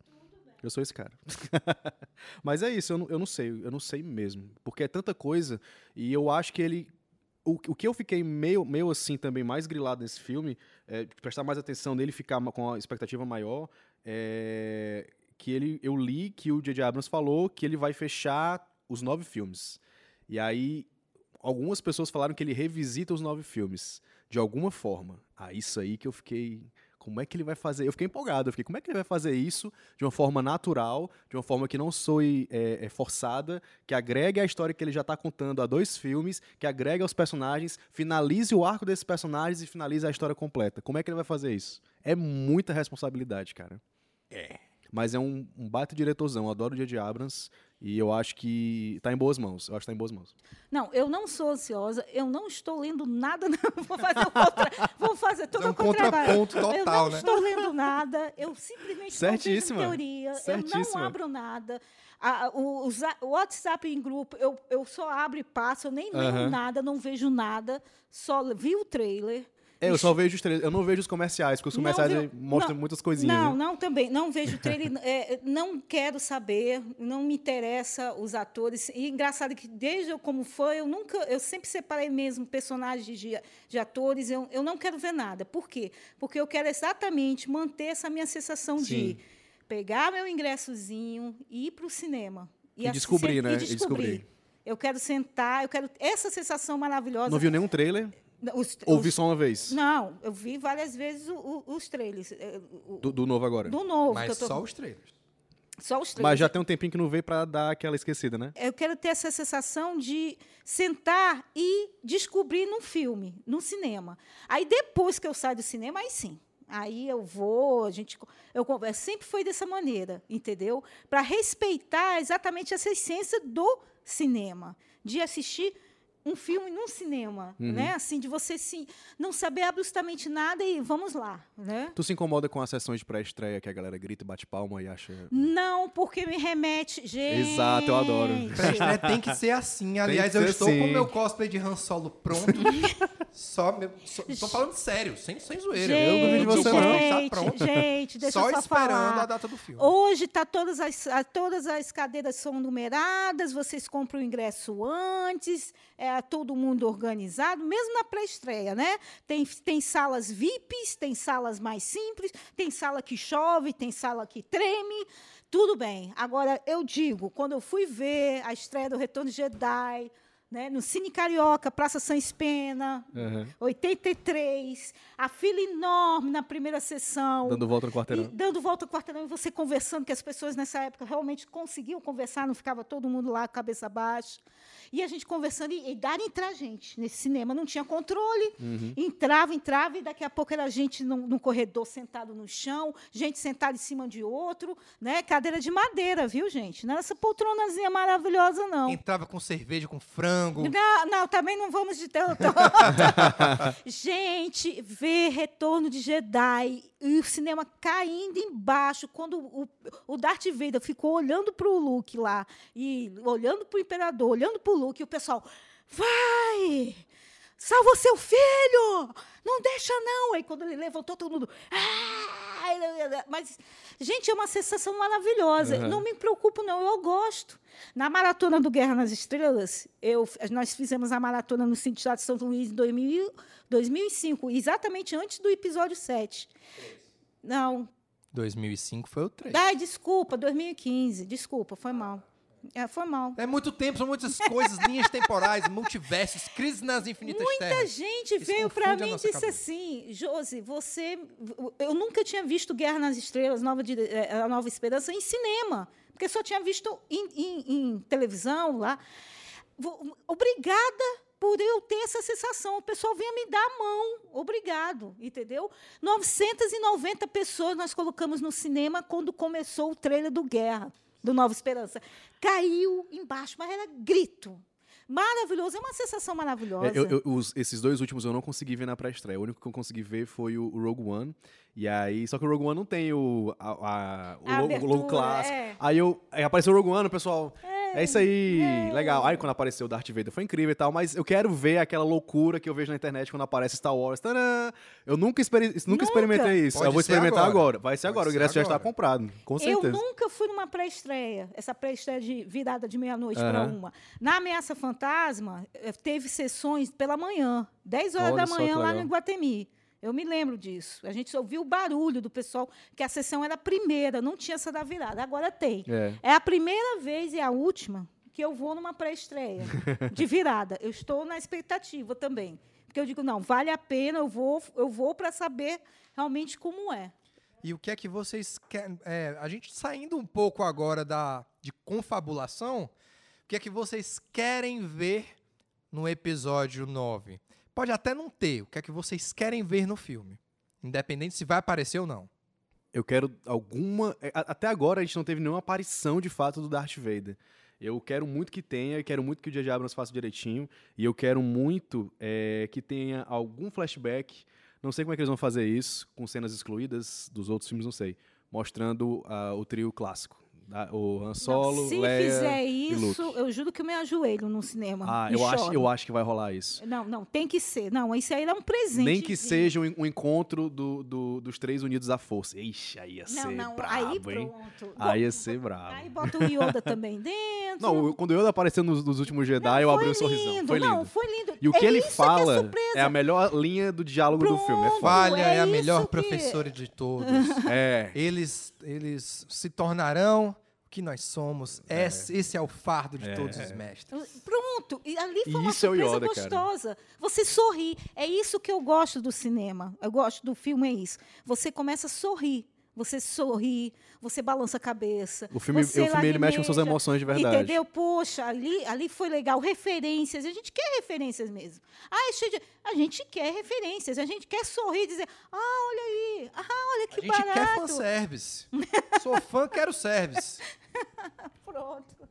Eu sou esse cara. [laughs] Mas é isso, eu não, eu não sei, eu não sei mesmo. Porque é tanta coisa, e eu acho que ele. O, o que eu fiquei meio, meio assim também mais grilado nesse filme, é, prestar mais atenção nele, ficar com a expectativa maior, é que ele, eu li que o J.J. Abrams falou que ele vai fechar os nove filmes. E aí, algumas pessoas falaram que ele revisita os nove filmes, de alguma forma. Ah, isso aí que eu fiquei. Como é que ele vai fazer? Eu fiquei empolgado. Eu fiquei, como é que ele vai fazer isso de uma forma natural, de uma forma que não soe é, é, forçada, que agregue a história que ele já está contando a dois filmes, que agregue aos personagens, finalize o arco desses personagens e finalize a história completa. Como é que ele vai fazer isso? É muita responsabilidade, cara. É. Mas é um, um baita diretorzão. Eu adoro o J.J. Abrams e eu acho que tá em boas mãos. Eu acho que tá em boas mãos. Não, eu não sou ansiosa, eu não estou lendo nada, [laughs] não. vou fazer o contra... vou fazer tudo É um ao contrário. contraponto eu total, não né? estou lendo nada, eu simplesmente Certíssima. teoria, eu não Certíssima. abro nada. A- o, o o WhatsApp em grupo, eu, eu só abro e passo, eu nem leio Aham. nada, não vejo nada, só vi o trailer. É, eu só vejo os trailers. Eu não vejo os comerciais, porque os comerciais mostram não, muitas coisinhas. Não, né? não, também. Não vejo trailer, [laughs] é, não quero saber, não me interessa os atores. E engraçado que desde eu como fã, eu nunca, eu sempre separei mesmo personagens de, de atores, eu, eu não quero ver nada. Por quê? Porque eu quero exatamente manter essa minha sensação de Sim. pegar meu ingressozinho e ir para o cinema. E assi- descobrir, e né? E descobrir. descobrir. Eu quero sentar, eu quero essa sensação maravilhosa. Não viu nenhum trailer? Os, Ouvi os- só uma vez. Não, eu vi várias vezes o- o- os trailers. eh, o- Do, do novo agora. do novo. que eu Mas tô- só os trailers. só os trailers. Mas já tem um tempinho que não veio pra dar aquela esquecida, né? eu quero ter essa sensação de sentar e descobrir num filme, num cinema. Aí depois que eu saio do cinema, aí sim. Aí eu vou, a gente, eu converso. Sempre foi dessa maneira, entendeu? Para respeitar exatamente essa essência do cinema, de assistir um filme num cinema, né? Assim, de você sim, não saber absolutamente nada e vamos lá, né? Tu se incomoda com as sessões de pré-estreia que a galera grita e bate palma e acha. Não, porque me remete, gente. Exato, eu adoro. Pré-estreia tem que ser assim. Aliás, eu estou com assim. o meu cosplay de Han Solo pronto. [laughs] só, meu, só- tô falando sério, sem, sem zoeira. Gente, Eu duvido de você, não. Está gente, pronto. gente, deixa só eu só esperando falar. a data do filme. Hoje tá todas as, todas as cadeiras são numeradas, vocês compram o ingresso antes, é todo mundo organizado, mesmo na pré-estreia, né? Tem, tem salas VIPs, tem salas mais simples, tem sala que chove, tem sala que treme, tudo bem. Agora, eu digo, quando eu fui ver a estreia do Retorno de Jedi, né, no Cine Carioca, Praça Sans Pena, Aham. 83, a fila enorme na primeira sessão. Dando volta no E quarteirão. dando volta ao quarteirão e você conversando, que as pessoas nessa época realmente conseguiam conversar, não ficava todo mundo lá, cabeça baixa. E a gente conversando e, e dar entrar gente nesse cinema. Não tinha controle. Uhum. Entrava, entrava, e daqui a pouco era gente num, num corredor sentado no chão, gente sentada em cima de outro, né? Cadeira de madeira, viu, gente? Não era essa poltronazinha maravilhosa, não. Entrava com cerveja, com frango. Não, não, também não vamos de tanto. [laughs] Gente, ver Retorno de Jedi e o cinema caindo embaixo, quando o, o Darth Vader ficou olhando para o Luke lá, e olhando para o Imperador, olhando para o Luke, e o pessoal, vai! Salva o seu filho! Não deixa, não! Aí quando ele levantou, todo mundo. "Ah!" Mas, gente, é uma sensação maravilhosa. Uhum. Não me preocupo, não, eu gosto. Na maratona do Guerra nas Estrelas, eu, nós fizemos a maratona no Cine Teatro São Luís em 2000, 2005, exatamente antes do episódio 7. Não. 2005 foi o 3. Ai, desculpa, 2015. Desculpa, foi mal. É, foi mal. É muito tempo, são muitas coisas, linhas temporais, [laughs] multiversos, crises nas infinitas Muita terras. gente Isso veio para mim e disse cabeça. assim, Josi, você, eu nunca tinha visto Guerra nas Estrelas, Nova de- eh, a Nova Esperança em cinema, porque só tinha visto em, em- em televisão lá. Obrigada por eu ter essa sensação. O pessoal vinha me dar a mão. Obrigado, entendeu? 990 pessoas nós colocamos no cinema quando começou o trailer do Guerra, do Nova Esperança. Caiu embaixo, mas era grito. Maravilhoso, é uma sensação maravilhosa. É, eu- eu- os- esses dois últimos eu não consegui ver na pré-estreia. O único que eu consegui ver foi o, o Rogue One. E aí, só que o Rogue One não tem o, a, a- o A logo, o logo abertura, clássico. é. Aí, eu, aí apareceu o Rogue One, o pessoal. É, isso aí, legal. Aí quando apareceu o Darth Vader foi incrível e tal, mas eu quero ver aquela loucura que eu vejo na internet quando aparece Star Wars. Tadã! Eu nunca, experi nunca, Nunca. experimentei isso. Pode eu vou experimentar agora. agora. Vai ser Pode agora. O ser ingresso já está agora. comprado, com Eu certeza. nunca fui numa pré-estreia, essa pré-estreia de virada de meia-noite para Aham. uma. Na Ameaça Fantasma, eh, teve sessões pela manhã, 10 horas Olha da manhã, lá no Iguatemi. Eu me lembro disso. A gente ouviu o barulho do pessoal, que a sessão era a primeira, não tinha essa da virada. Agora tem. É. É a primeira vez e a última que eu vou numa pré-estreia de [laughs] virada. Eu estou na expectativa também. Porque eu digo, não, vale a pena, eu vou, eu vou para saber realmente como é. E o que é que vocês querem. é, a gente saindo um pouco agora da, de confabulação, o que é que vocês querem ver no episódio 9? Pode até não ter, o que é que vocês querem ver no filme? Independente se vai aparecer ou não. Eu quero alguma. é, Até agora a gente não teve nenhuma aparição de fato do Darth Vader. Eu quero muito que tenha, quero muito que o J.J. Abrams faça direitinho. E eu quero muito é, que tenha algum flashback. Não sei como é que eles vão fazer isso, com cenas excluídas dos outros filmes, não sei. Mostrando ah, o trio clássico. O Han Solo, Não, se Leia fizer e isso, Luke. eu juro que eu me ajoelho no cinema. Ah, eu acho, eu acho que vai rolar isso. Não, não, tem que ser. Não, isso aí é um presente. Nem que seja um, um encontro do- do- dos três unidos à força. Ixi, aí ia Não, ser não, brabo, aí hein? pronto. Aí ia ser brabo. Aí bota o Yoda também dentro. Não, eu- quando o Yoda apareceu nos, nos últimos Jedi, eu Foi abri um sorrisão. Foi lindo. Não, foi lindo. E o que É ele que é fala surpresa. é, a melhor linha do diálogo do filme. É Pronto. Falha é, é a melhor que- professora de todos. É. eles, eles se tornarão que nós somos. Esse, esse é o fardo de É. todos os mestres. Pronto, e ali foi uma Isso é surpresa Yoda, cara. gostosa. Você sorri. É isso que eu gosto do cinema. Eu gosto do filme, é isso. Você começa a sorrir. Você sorri, você balança a cabeça. O filme- você o filme, ele mexe com suas emoções de verdade. Entendeu? Poxa, ali, ali foi legal. Referências. A gente quer referências mesmo. Ah, é cheio de... A gente quer referências. A gente quer sorrir e dizer: ah, olha aí. Ah, olha que a gente quer barato. fanservice. [laughs] Sou fã, quero service. [laughs] Pronto.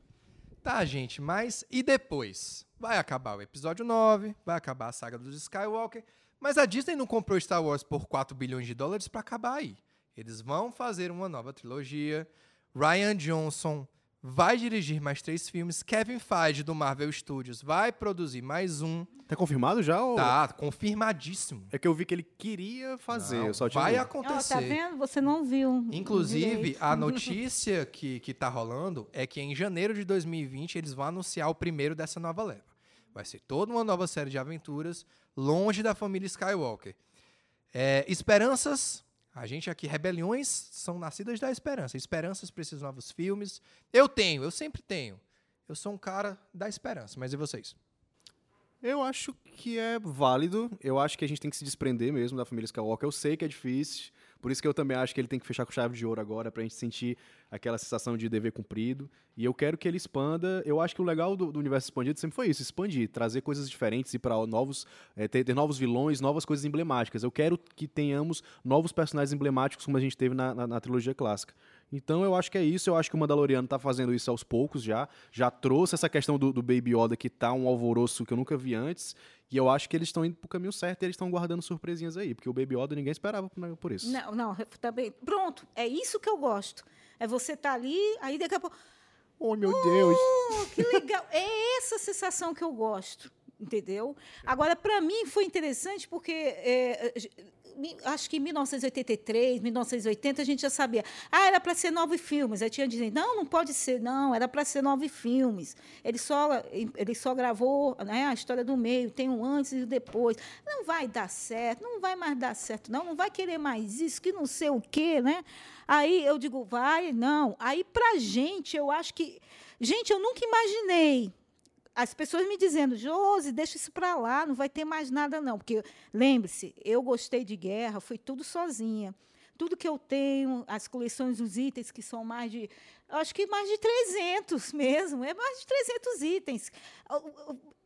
Tá, gente, mas e depois? Vai acabar o episódio 9, vai acabar a saga dos Skywalker, mas a Disney não comprou Star Wars por 4 bilhões de dólares pra acabar aí. Eles vão fazer uma nova trilogia. Ryan Johnson vai dirigir mais três filmes. Kevin Feige, do Marvel Studios, vai produzir mais um. Tá confirmado já? Ou... Tá, confirmadíssimo. É que eu vi que ele queria fazer. Não, eu só tinha vai acontecer. tá vendo? Você não viu. Inclusive, direito. a [laughs] notícia que, que tá rolando é que em janeiro de 2020 eles vão anunciar o primeiro dessa nova leva. Vai ser toda uma nova série de aventuras longe da família Skywalker. É, esperanças. A gente aqui, rebeliões são nascidas da esperança. Esperanças precisam de novos filmes. Eu tenho, eu sempre tenho. Eu sou um cara da esperança, mas e vocês? Eu acho que é válido. Eu acho que a gente tem que se desprender mesmo da família Skywalker. Eu sei que é difícil. Por isso que eu também acho que ele tem que fechar com chave de ouro agora, pra gente sentir aquela sensação de dever cumprido. E eu quero que ele expanda. Eu acho que o legal do, do universo expandido sempre foi isso: expandir, trazer coisas diferentes e para novos. eh, ter, ter novos vilões, novas coisas emblemáticas. Eu quero que tenhamos novos personagens emblemáticos, como a gente teve na, na- na trilogia clássica. Então eu acho que é isso. Eu acho que o Mandaloriano tá fazendo isso aos poucos já. Já trouxe essa questão do, do Baby Yoda que tá um alvoroço que eu nunca vi antes. E eu acho que eles estão indo pro caminho certo e eles estão guardando surpresinhas aí. Porque o Baby Yoda ninguém esperava por isso. Não, não, também. Pronto, é isso que eu gosto. É você estar ali, aí daqui a pouco. Oh, meu Deus! Oh, que legal! É essa sensação que eu gosto, entendeu? Agora, para mim, foi interessante porque. é, mi- Acho que em 1983, 1980, a gente já sabia. Ah, era para ser nove filmes. Aí tinha dizendo, não, não pode ser, não, era para ser nove filmes. Ele só, ele só gravou né, a história do meio, tem um antes e depois. Não vai dar certo, não vai mais dar certo, não, não vai querer mais isso, que não sei o quê, né? Aí eu digo, vai, não. Aí, para gente, eu acho que. Gente, eu nunca imaginei as pessoas me dizendo, Josi, deixa isso para lá, não vai ter mais nada não, porque lembre-se, eu gostei de guerra, fui tudo sozinha. Tudo que eu tenho, as coleções dos itens que são mais de, acho que mais de 300 [laughs] mesmo, é mais de 300 itens.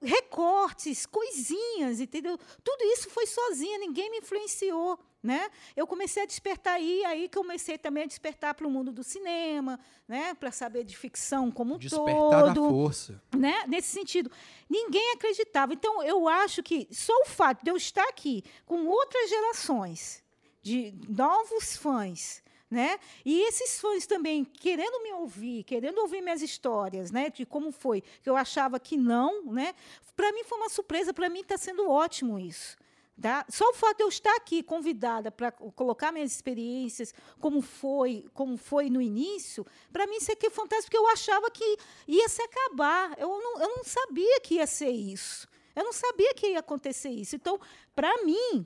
Recortes, coisinhas, entendeu? Tudo isso foi sozinha, ninguém me influenciou, né? Eu comecei a despertar aí, aí que eu comecei também a despertar para o mundo do cinema, né? Para saber de ficção como um Despertar da todo força. né? Nesse sentido, ninguém acreditava. Então, eu acho que só o fato de eu estar aqui com outras gerações de novos fãs, né? E esses fãs também querendo me ouvir, querendo ouvir minhas histórias, né? De como foi, que eu achava que não, né? Para mim foi uma surpresa, para mim está sendo ótimo isso. Tá? Só o fato de eu estar aqui convidada para colocar minhas experiências, como foi, como foi no início, para mim isso aqui é fantástico, porque eu achava que ia se acabar. Eu não, eu não sabia que ia ser isso. Eu não sabia que ia acontecer isso. Então, para mim,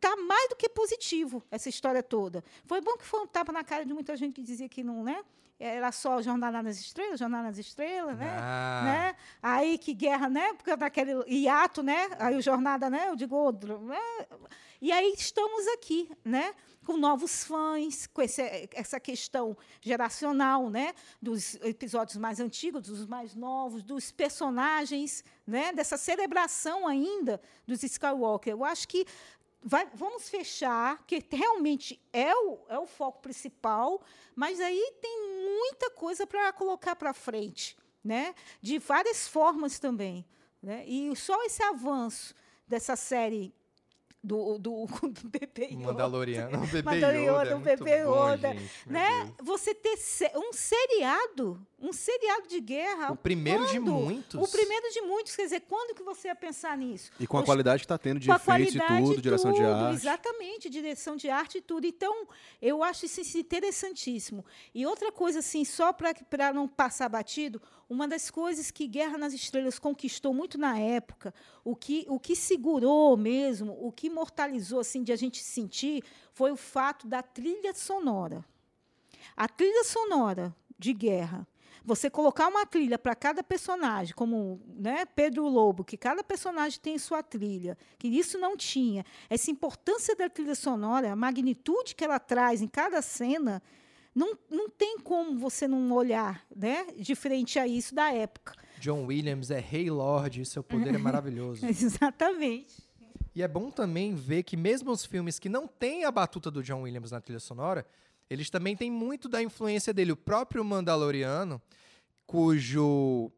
tá mais do que positivo essa história toda. Foi bom que foi um tapa na cara de muita gente que dizia que não, né? Era só Jornada nas Estrelas, Jornada nas Estrelas, né? Ah. né? Aí que guerra, né? Porque daquele hiato, né? Aí o Jornada, né? Eu digo outro, né? E aí estamos aqui, né? Com novos fãs, com esse, essa questão geracional, né? Dos episódios mais antigos, dos mais novos, dos personagens, né? Dessa celebração ainda dos Skywalker. Eu acho que vai- vamos fechar, que realmente é o, é o foco principal, mas aí tem muita coisa para colocar para frente, né? de várias formas também. Né? E só esse avanço dessa série do, do, [laughs] do bebê Yoda, Mandaloriano. O bebê Mandaloriano, Yoda. é o muito bebê bom, Yoda, gente, meu né? Você ter se- um seriado, um seriado de guerra. O primeiro de quando? muitos. O primeiro de muitos. Quer dizer, quando que você ia pensar nisso? E com a Os- qualidade que tá tendo de efeitos e qualidade tudo, direção de tudo, arte. Exatamente, direção de arte e tudo. Então, eu acho isso interessantíssimo. E outra coisa, assim, só para não passar batido, uma das coisas que Guerra nas Estrelas conquistou muito na época, o que, o que segurou mesmo, o que imortalizou assim, de a gente sentir, foi o fato da trilha sonora. A trilha sonora de guerra. Você colocar uma trilha para cada personagem, como né, Pedro Lobo, que cada personagem tem sua trilha, que isso não tinha. Essa importância da trilha sonora, a magnitude que ela traz em cada cena, não, não tem como você não olhar né, de frente a isso da época. John Williams é rei lord, seu poder é maravilhoso. [laughs] Exatamente. E é bom também ver que mesmo os filmes que não têm a batuta do John Williams na trilha sonora, eles também têm muito da influência dele. O próprio Mandaloriano, cujo,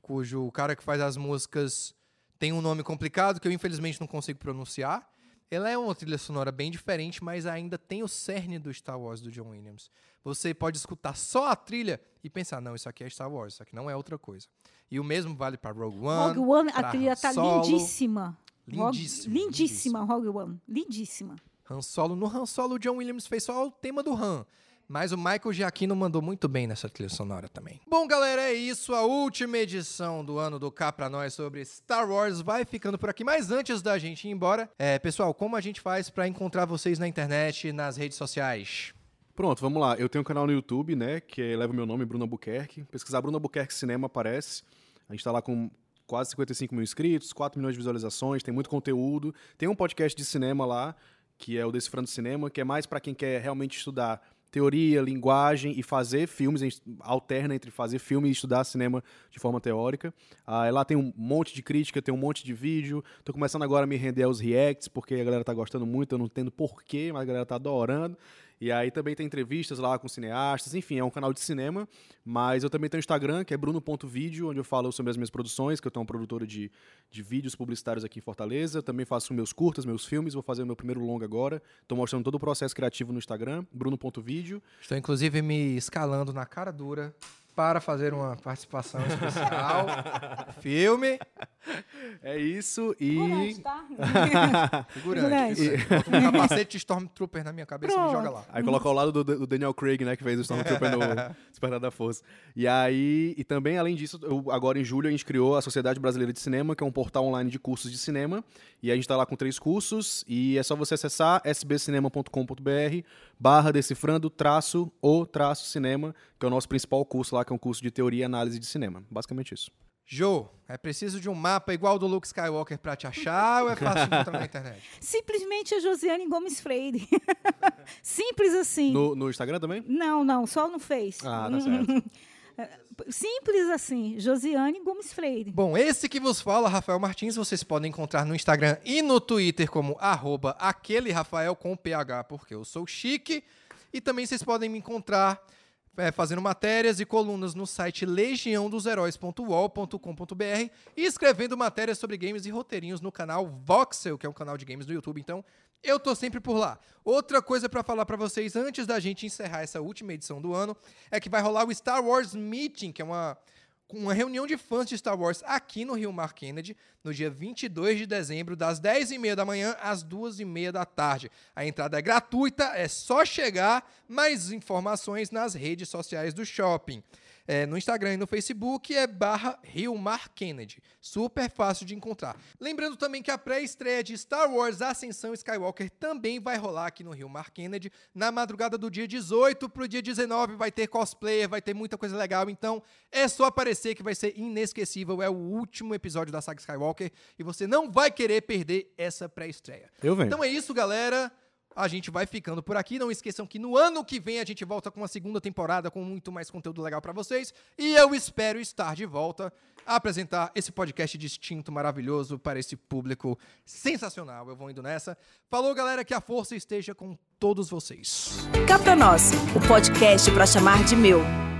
cujo cara que faz as músicas tem um nome complicado que eu infelizmente não consigo pronunciar. Ela é uma trilha sonora bem diferente, mas ainda tem o cerne do Star Wars do John Williams. Você pode escutar só a trilha e pensar, não, isso aqui é Star Wars, isso aqui não é outra coisa. E o mesmo vale para Rogue One. Rogue One, a trilha tá Solo. lindíssima. Lindíssimo, Lindíssima, Rogue One. Lindíssima. Han Solo. No Han Solo, o John Williams fez só o tema do Han. Mas o Michael Giacchino mandou muito bem nessa trilha sonora também. Bom, galera, é isso. A última edição do ano do Cá Pra Nós sobre Star Wars vai ficando por aqui. Mas antes da gente ir embora, é, pessoal, como a gente faz pra encontrar vocês na internet, nas redes sociais? Pronto, vamos lá. Eu tenho um canal no YouTube, né, que leva o meu nome, Bruno Albuquerque. Pesquisar Bruno Albuquerque Cinema aparece. A gente tá lá com quase 55 mil inscritos, 4 milhões de visualizações, tem muito conteúdo. Tem um podcast de cinema lá, que é o Decifrando Cinema, que é mais para quem quer realmente estudar teoria, linguagem e fazer filmes, a gente alterna entre fazer filme e estudar cinema de forma teórica. Ah, lá tem um monte de crítica, tem um monte de vídeo. Tô começando agora a me render aos reacts, porque a galera tá gostando muito, eu não entendo porquê, mas a galera tá adorando. E aí também tem entrevistas lá com cineastas, enfim, é um canal de cinema, mas eu também tenho Instagram, que é bruno.vídeo, onde eu falo sobre as minhas produções, que eu tenho uma produtora de, de vídeos publicitários aqui em Fortaleza, também faço meus curtas, meus filmes, vou fazer o meu primeiro longa agora, tô mostrando todo o processo criativo no Instagram, bruno.vídeo. Estou, inclusive, me escalando na cara dura para fazer uma participação especial. [laughs] Filme. É isso, e... Coragem, tá? Figurante. Figurante. figurante. Um capacete de Stormtrooper na minha cabeça e me Pronto. joga lá. Aí coloca ao lado do, do Daniel Craig, né, que fez o Stormtrooper no [laughs] Despertar da Força. E aí, e também, além disso, eu- agora em julho a gente criou a Sociedade Brasileira de Cinema, que é um portal online de cursos de cinema. E a gente tá lá com três cursos, e é só você acessar sbcinema.com.br barra decifrando traço o traço cinema, que é o nosso principal curso lá, que é um curso de teoria e análise de cinema. Basicamente isso. Jô, é preciso de um mapa igual do Luke Skywalker pra te achar ou é fácil encontrar na internet? [laughs] Simplesmente a Josiane Gomes Freire. [laughs] Simples assim. No, no Instagram também? Não, não, só no Face. Ah, tá certo. [laughs] Simples assim, Josiane Gomes Freire. Bom, esse que vos fala, Rafael Martins, vocês podem encontrar no Instagram e no Twitter como arroba aquele Rafael com PH, porque eu sou chique. E também vocês podem me encontrar é, fazendo matérias e colunas no site legiãodosheróis.uol.com.br e escrevendo matérias sobre games e roteirinhos no canal Voxel, que é um canal de games do YouTube. Então, eu tô sempre por lá. Outra coisa pra falar pra vocês antes da gente encerrar essa última edição do ano é que vai rolar o Star Wars Meeting, que é uma uma reunião de fãs de Star Wars aqui no Rio Mar Kennedy, no dia 22 de dezembro, das 10h30 da manhã às 2h30 da tarde. A entrada é gratuita, é só chegar, mais informações nas redes sociais do shopping. É, no Instagram e no Facebook é barra Rio Mar Kennedy. Super fácil de encontrar. Lembrando também que a pré-estreia de Star Wars Ascensão Skywalker também vai rolar aqui no Rio Mar Kennedy. Na madrugada do dia 18 pro dia 19 vai ter cosplayer, vai ter muita coisa legal. Então é só aparecer que vai ser inesquecível. É o último episódio da saga Skywalker e você não vai querer perder essa pré-estreia. Eu venho. Então é isso, galera. A gente vai ficando por aqui. Não esqueçam que no ano que vem a gente volta com uma segunda temporada com muito mais conteúdo legal pra vocês. E eu espero estar de volta a apresentar esse podcast distinto, maravilhoso para esse público sensacional. Eu vou indo nessa. Falou, galera, que a força esteja com todos vocês. Cá pra nós, o podcast pra chamar de meu.